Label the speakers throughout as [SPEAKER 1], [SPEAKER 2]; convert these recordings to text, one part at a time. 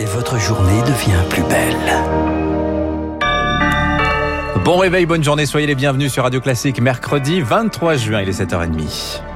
[SPEAKER 1] et votre journée devient plus belle.
[SPEAKER 2] Bon réveil, bonne journée, soyez les bienvenus sur Radio Classique, mercredi 23 juin, il est 7h30.
[SPEAKER 3] –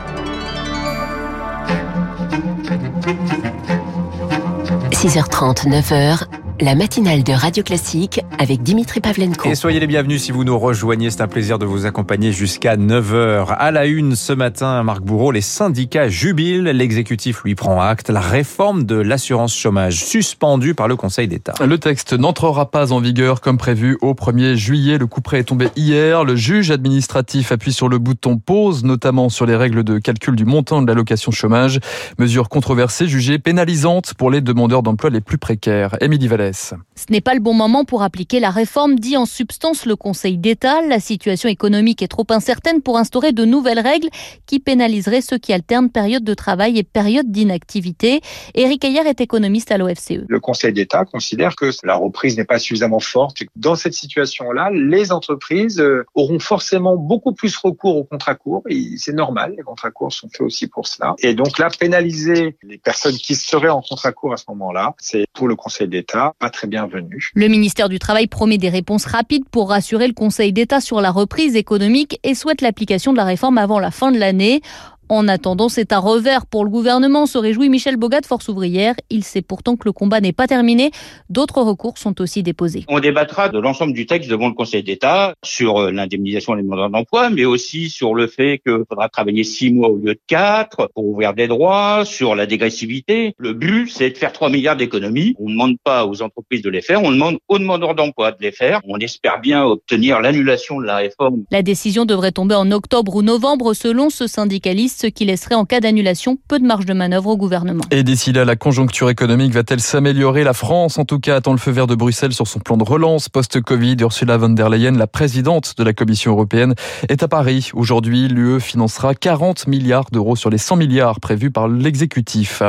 [SPEAKER 3] 6h30, 9h, la matinale de Radio Classique avec Dimitri Pavlenko.
[SPEAKER 2] Et soyez les bienvenus si vous nous rejoignez. C'est un plaisir de vous accompagner jusqu'à 9h. À la une ce matin, Marc Bourreau, les syndicats jubilent. L'exécutif lui prend acte. La réforme de l'assurance chômage suspendue par le Conseil d'État.
[SPEAKER 4] Le texte n'entrera pas en vigueur comme prévu au 1er juillet. Le coup près est tombé hier. Le juge administratif appuie sur le bouton pause, notamment sur les règles de calcul du montant de l'allocation chômage. Mesure controversée, jugée pénalisante pour les demandeurs d'emploi les plus précaires. Émilie
[SPEAKER 5] Ce n'est pas le bon moment pour appliquer la réforme, dit en substance le Conseil d'État. La situation économique est trop incertaine pour instaurer de nouvelles règles qui pénaliseraient ceux qui alternent période de travail et période d'inactivité. Éric Ayer est économiste à l'OFCE.
[SPEAKER 6] Le Conseil d'État considère que la reprise n'est pas suffisamment forte. Dans cette situation-là, les entreprises euh, auront forcément beaucoup plus recours aux contrats courts. C'est normal, les contrats courts sont faits aussi pour cela. Et donc là, pénaliser les personnes qui seraient en contrat court à ce moment-là, c'est pour le Conseil d'État
[SPEAKER 5] Le ministère du Travail promet des réponses rapides pour rassurer le Conseil d'État sur la reprise économique et souhaite l'application de la réforme avant la fin de l'année. En attendant, c'est un revers pour le gouvernement, se réjouit Michel Bogat, Force ouvrière. Il sait pourtant que le combat n'est pas terminé. D'autres recours sont aussi déposés.
[SPEAKER 7] On débattra de l'ensemble du texte devant le Conseil d'État sur euh, l'indemnisation des demandeurs d'emploi, mais aussi sur le fait qu'il faudra travailler six mois au lieu de quatre pour ouvrir des droits, sur la dégressivité. Le but, c'est de faire 3 milliards d'économies. On ne demande pas aux entreprises de les faire, on demande aux demandeurs d'emploi de les faire. On espère bien obtenir l'annulation de la réforme.
[SPEAKER 5] La décision devrait tomber en octobre ou novembre selon ce syndicaliste ce qui laisserait en cas d'annulation peu de marge de manœuvre au gouvernement.
[SPEAKER 4] Et d'ici là, la conjoncture économique va-t-elle s'améliorer? La France, en tout cas, attend le feu vert de Bruxelles sur son plan de relance post-Covid. Ursula von der Leyen, la présidente de la Commission européenne, est à Paris. Aujourd'hui, l'UE financera 40 milliards d'euros sur les 100 milliards prévus par l'exécutif.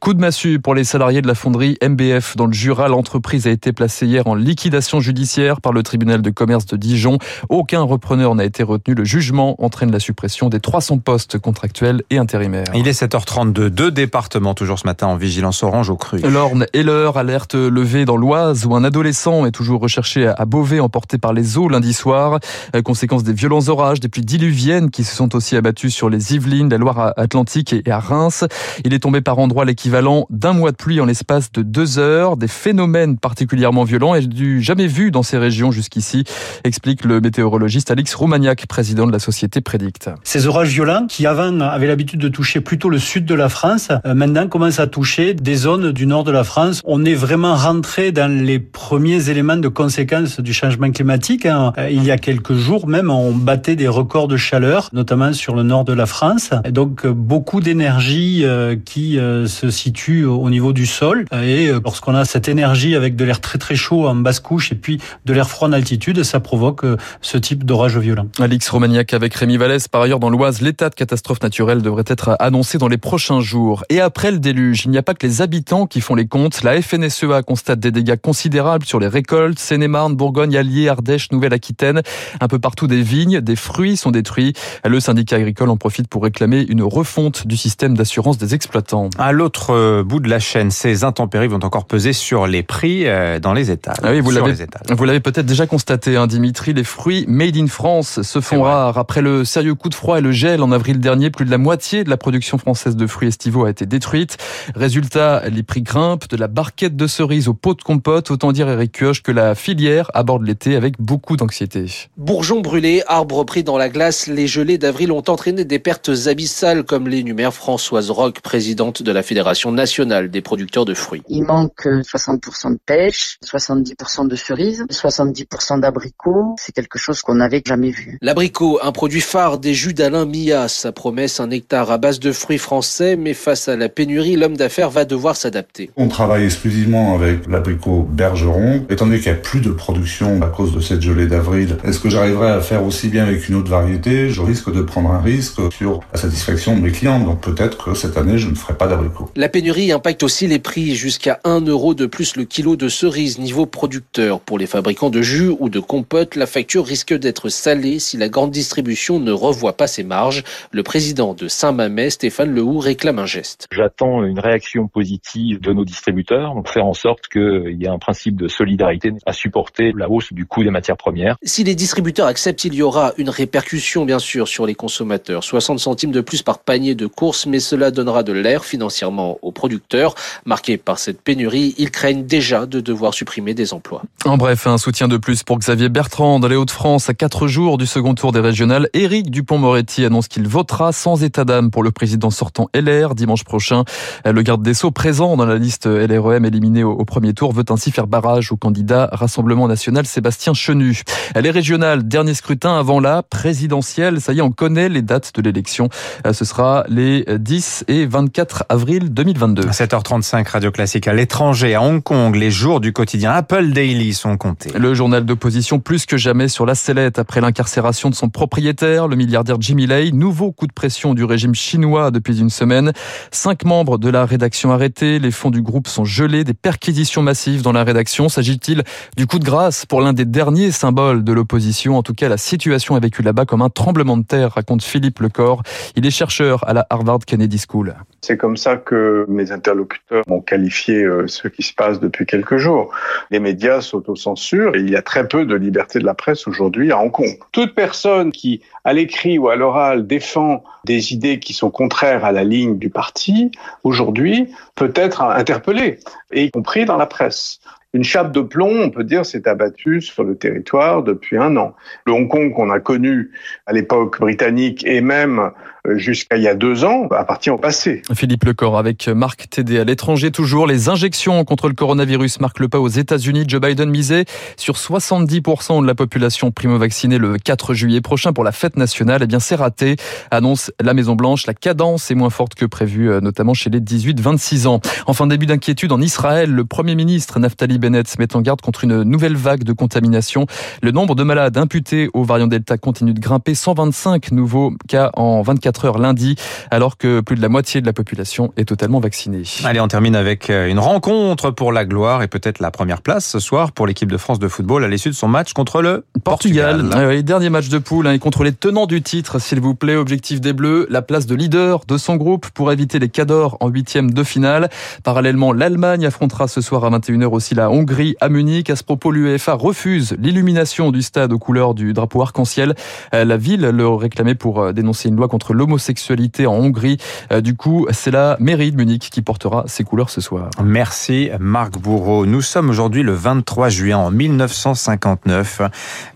[SPEAKER 4] Coup de massue pour les salariés de la fonderie MBF dans le Jura. L'entreprise a été placée hier en liquidation judiciaire par le tribunal de commerce de Dijon. Aucun repreneur n'a été retenu. Le jugement entraîne la suppression des 300 postes contractuels et intérimaire.
[SPEAKER 2] Il est 7h32, deux départements toujours ce matin en vigilance orange au cru.
[SPEAKER 4] L'Orne et l'heure, alerte levée dans l'Oise où un adolescent est toujours recherché à Beauvais emporté par les eaux lundi soir. Euh, conséquence des violents orages, des pluies diluviennes qui se sont aussi abattues sur les Yvelines, la Loire-Atlantique et à Reims. Il est tombé par endroits l'équivalent d'un mois de pluie en l'espace de deux heures. Des phénomènes particulièrement violents et du jamais vu dans ces régions jusqu'ici, explique le météorologiste Alix Roumaniac, président de la société Prédicte.
[SPEAKER 8] Ces orages violents qui avant avait l'habitude de toucher plutôt le sud de la France, euh, maintenant commence à toucher des zones du nord de la France. On est vraiment rentré dans les premiers éléments de conséquences du changement climatique. Hein. Euh, il y a quelques jours même, on battait des records de chaleur, notamment sur le nord de la France. Donc euh, beaucoup d'énergie qui se situe au niveau du sol. Et lorsqu'on a cette énergie avec de l'air très très chaud en basse couche et puis de l'air froid en altitude, ça provoque ce type d'orage violent.
[SPEAKER 4] Alix Romagnac avec Rémi Vallès. Par ailleurs, dans l'Oise, l'état de catastrophe naturelle devrait être annoncé dans les prochains jours. Et après le déluge, il n'y a pas que les habitants qui font les comptes. La FNSEA constate des dégâts considérables sur les récoltes. Seine-et-Marne, Bourgogne, Allier, Ardèche, Nouvelle-Aquitaine. Un peu partout des vignes, des fruits sont détruits. Le syndicat agricole en profite pour réclamer une refonte du système d'assurance des exploitants.
[SPEAKER 2] À l'autre euh, bout de la chaîne, ces intempéries vont encore peser sur les prix euh, dans les étals.
[SPEAKER 4] Ah oui, vous l'avez, vous l'avez peut-être déjà constaté, hein, Dimitri. Les fruits made in France se font rares. Après le sérieux coup de froid et le gel en avril dernier, plus de la moitié de la production française de fruits estivaux a été détruite. Résultat, les prix grimpent de la barquette de cerises au pot de compote. Autant dire, Eric Kioch, que la filière aborde l'été avec beaucoup d'anxiété.
[SPEAKER 9] Bourgeons brûlés, arbres pris dans la glace, les gelées d'avril ont entraîné des pertes abyssales, comme l'énumère Françoise Roch, présidente de la Fédération nationale des producteurs de fruits.
[SPEAKER 10] Il manque 60% de pêche, 70% de cerises, 70% d'abricots. C'est quelque chose qu'on n'avait jamais vu.
[SPEAKER 9] L'abricot, un produit phare des jus d'Alain Millas, sa promesse un hectare à base de fruits français, mais face à la pénurie, l'homme d'affaires va devoir s'adapter.
[SPEAKER 11] On travaille exclusivement avec l'abricot Bergeron. Étant donné qu'il n'y a plus de production à cause de cette gelée d'avril, est-ce que j'arriverai à faire aussi bien avec une autre variété? Je risque de prendre un risque sur la satisfaction de mes clients. Donc peut-être que cette année, je ne ferai pas d'abricot.
[SPEAKER 9] La pénurie impacte aussi les prix, jusqu'à 1 euro de plus le kilo de cerises niveau producteur. Pour les fabricants de jus ou de compote, la facture risque d'être salée si la grande distribution ne revoit pas ses marges. Le président président de Saint-Mamet, Stéphane Lehoux, réclame un geste.
[SPEAKER 12] J'attends une réaction positive de nos distributeurs pour faire en sorte qu'il y ait un principe de solidarité à supporter la hausse du coût des matières premières.
[SPEAKER 9] Si les distributeurs acceptent, il y aura une répercussion bien sûr sur les consommateurs. 60 centimes de plus par panier de courses, mais cela donnera de l'air financièrement aux producteurs. Marqués par cette pénurie, ils craignent déjà de devoir supprimer des emplois.
[SPEAKER 4] En bref, un soutien de plus pour Xavier Bertrand dans les Hauts-de-France à quatre jours du second tour des régionales. Éric Dupont-Moretti annonce qu'il votera sans état d'âme pour le président sortant LR dimanche prochain. Le garde des Sceaux présent dans la liste LREM éliminée au premier tour veut ainsi faire barrage au candidat Rassemblement National Sébastien Chenu. Les régionales, dernier scrutin avant la présidentielle. Ça y est, on connaît les dates de l'élection. Ce sera les 10 et 24 avril 2022.
[SPEAKER 2] 7h35, Radio Classique à l'étranger, à Hong Kong, les jours du quotidien Apple Daily sont comptés.
[SPEAKER 4] Le journal d'opposition plus que jamais sur la sellette après l'incarcération de son propriétaire, le milliardaire Jimmy Lai. Nouveau coup de pression du régime chinois depuis une semaine. Cinq membres de la rédaction arrêtés. Les fonds du groupe sont gelés. Des perquisitions massives dans la rédaction. S'agit-il du coup de grâce pour l'un des derniers symboles de l'opposition? En tout cas, la situation a vécu là-bas comme un tremblement de terre, raconte Philippe Lecor. Il est chercheur à la Harvard Kennedy School.
[SPEAKER 13] C'est comme ça que mes interlocuteurs m'ont qualifié euh, ce qui se passe depuis quelques jours. Les médias s'autocensurent et il y a très peu de liberté de la presse aujourd'hui à Hong Kong. Toute personne qui, à l'écrit ou à l'oral, défend des idées qui sont contraires à la ligne du parti, aujourd'hui, peut être interpellée, y compris dans la presse. Une chape de plomb, on peut dire, s'est abattue sur le territoire depuis un an. Le Hong Kong qu'on a connu à l'époque britannique et même jusqu'à il y a deux ans appartient au passé.
[SPEAKER 4] Philippe Lecor avec Marc Tédé à l'étranger toujours. Les injections contre le coronavirus marquent le pas aux États-Unis. Joe Biden misait sur 70% de la population primo-vaccinée le 4 juillet prochain pour la fête nationale. Eh bien, c'est raté, annonce la Maison-Blanche. La cadence est moins forte que prévu, notamment chez les 18-26 ans. Enfin, début d'inquiétude en Israël. Le Premier ministre Naftali Bennett met en garde contre une nouvelle vague de contamination. Le nombre de malades imputés au variant Delta continue de grimper. 125 nouveaux cas en 24 heures lundi, alors que plus de la moitié de la population est totalement vaccinée.
[SPEAKER 2] Allez, on termine avec une rencontre pour la gloire et peut-être la première place ce soir pour l'équipe de France de football à l'issue de son match contre le Portugal.
[SPEAKER 4] Portugal. Oui, dernier match de poule hein, et contre les tenants du titre, s'il vous plaît. Objectif des Bleus, la place de leader de son groupe pour éviter les Cadors en huitième de finale. Parallèlement, l'Allemagne affrontera ce soir à 21h aussi la Hongrie à Munich. À ce propos, l'UEFA refuse l'illumination du stade aux couleurs du drapeau arc-en-ciel. La ville le réclamait pour dénoncer une loi contre l'homosexualité en Hongrie. Du coup, c'est la mairie de Munich qui portera ses couleurs ce soir.
[SPEAKER 2] Merci Marc Bourreau. Nous sommes aujourd'hui le 23 juin en 1959.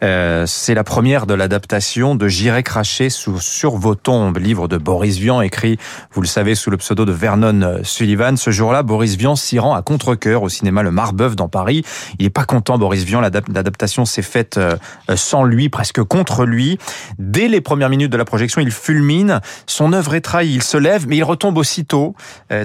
[SPEAKER 2] Euh, c'est la première de l'adaptation de J'irai cracher sous, sur vos tombes, livre de Boris Vian, écrit, vous le savez, sous le pseudo de Vernon Sullivan. Ce jour-là, Boris Vian s'y rend à contre-cœur au cinéma Le Marbeuf dans Paris. Il est pas content, Boris Vian. L'adaptation s'est faite sans lui, presque contre lui. Dès les premières minutes de la projection, il fulmine. Son œuvre est trahie. Il se lève, mais il retombe aussitôt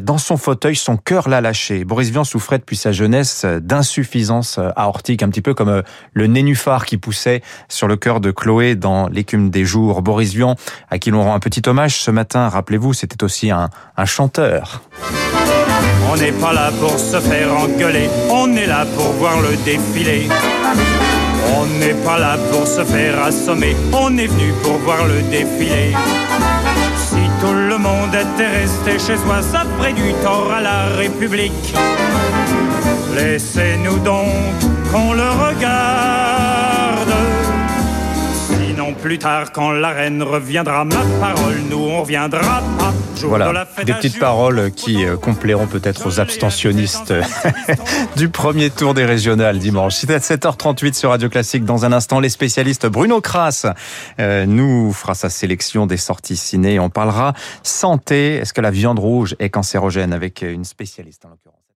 [SPEAKER 2] dans son fauteuil, son cœur l'a lâché. Boris Vian souffrait depuis sa jeunesse d'insuffisance aortique, un petit peu comme le nénuphar qui poussait sur le cœur de Chloé dans l'écume des jours. Boris Vian, à qui l'on rend un petit hommage ce matin, rappelez-vous, c'était aussi un chanteur.
[SPEAKER 14] On n'est pas là pour se faire engueuler, on est là pour voir le défilé. On n'est pas là pour se faire assommer, on est venu pour voir le défilé. Si tout le monde était resté chez soi, ça ferait du tort à la République. Laissez-nous donc qu'on le regarde. Plus tard, quand la reine reviendra, ma parole, nous on reviendra pas.
[SPEAKER 2] Voilà, des petites paroles qui complairont peut-être aux abstentionnistes du premier tour des régionales dimanche. C'est à 7h38 sur Radio Classique. Dans un instant, les spécialistes Bruno Kras nous fera sa sélection des sorties ciné. On parlera santé. Est-ce que la viande rouge est cancérogène avec une spécialiste en l'occurrence?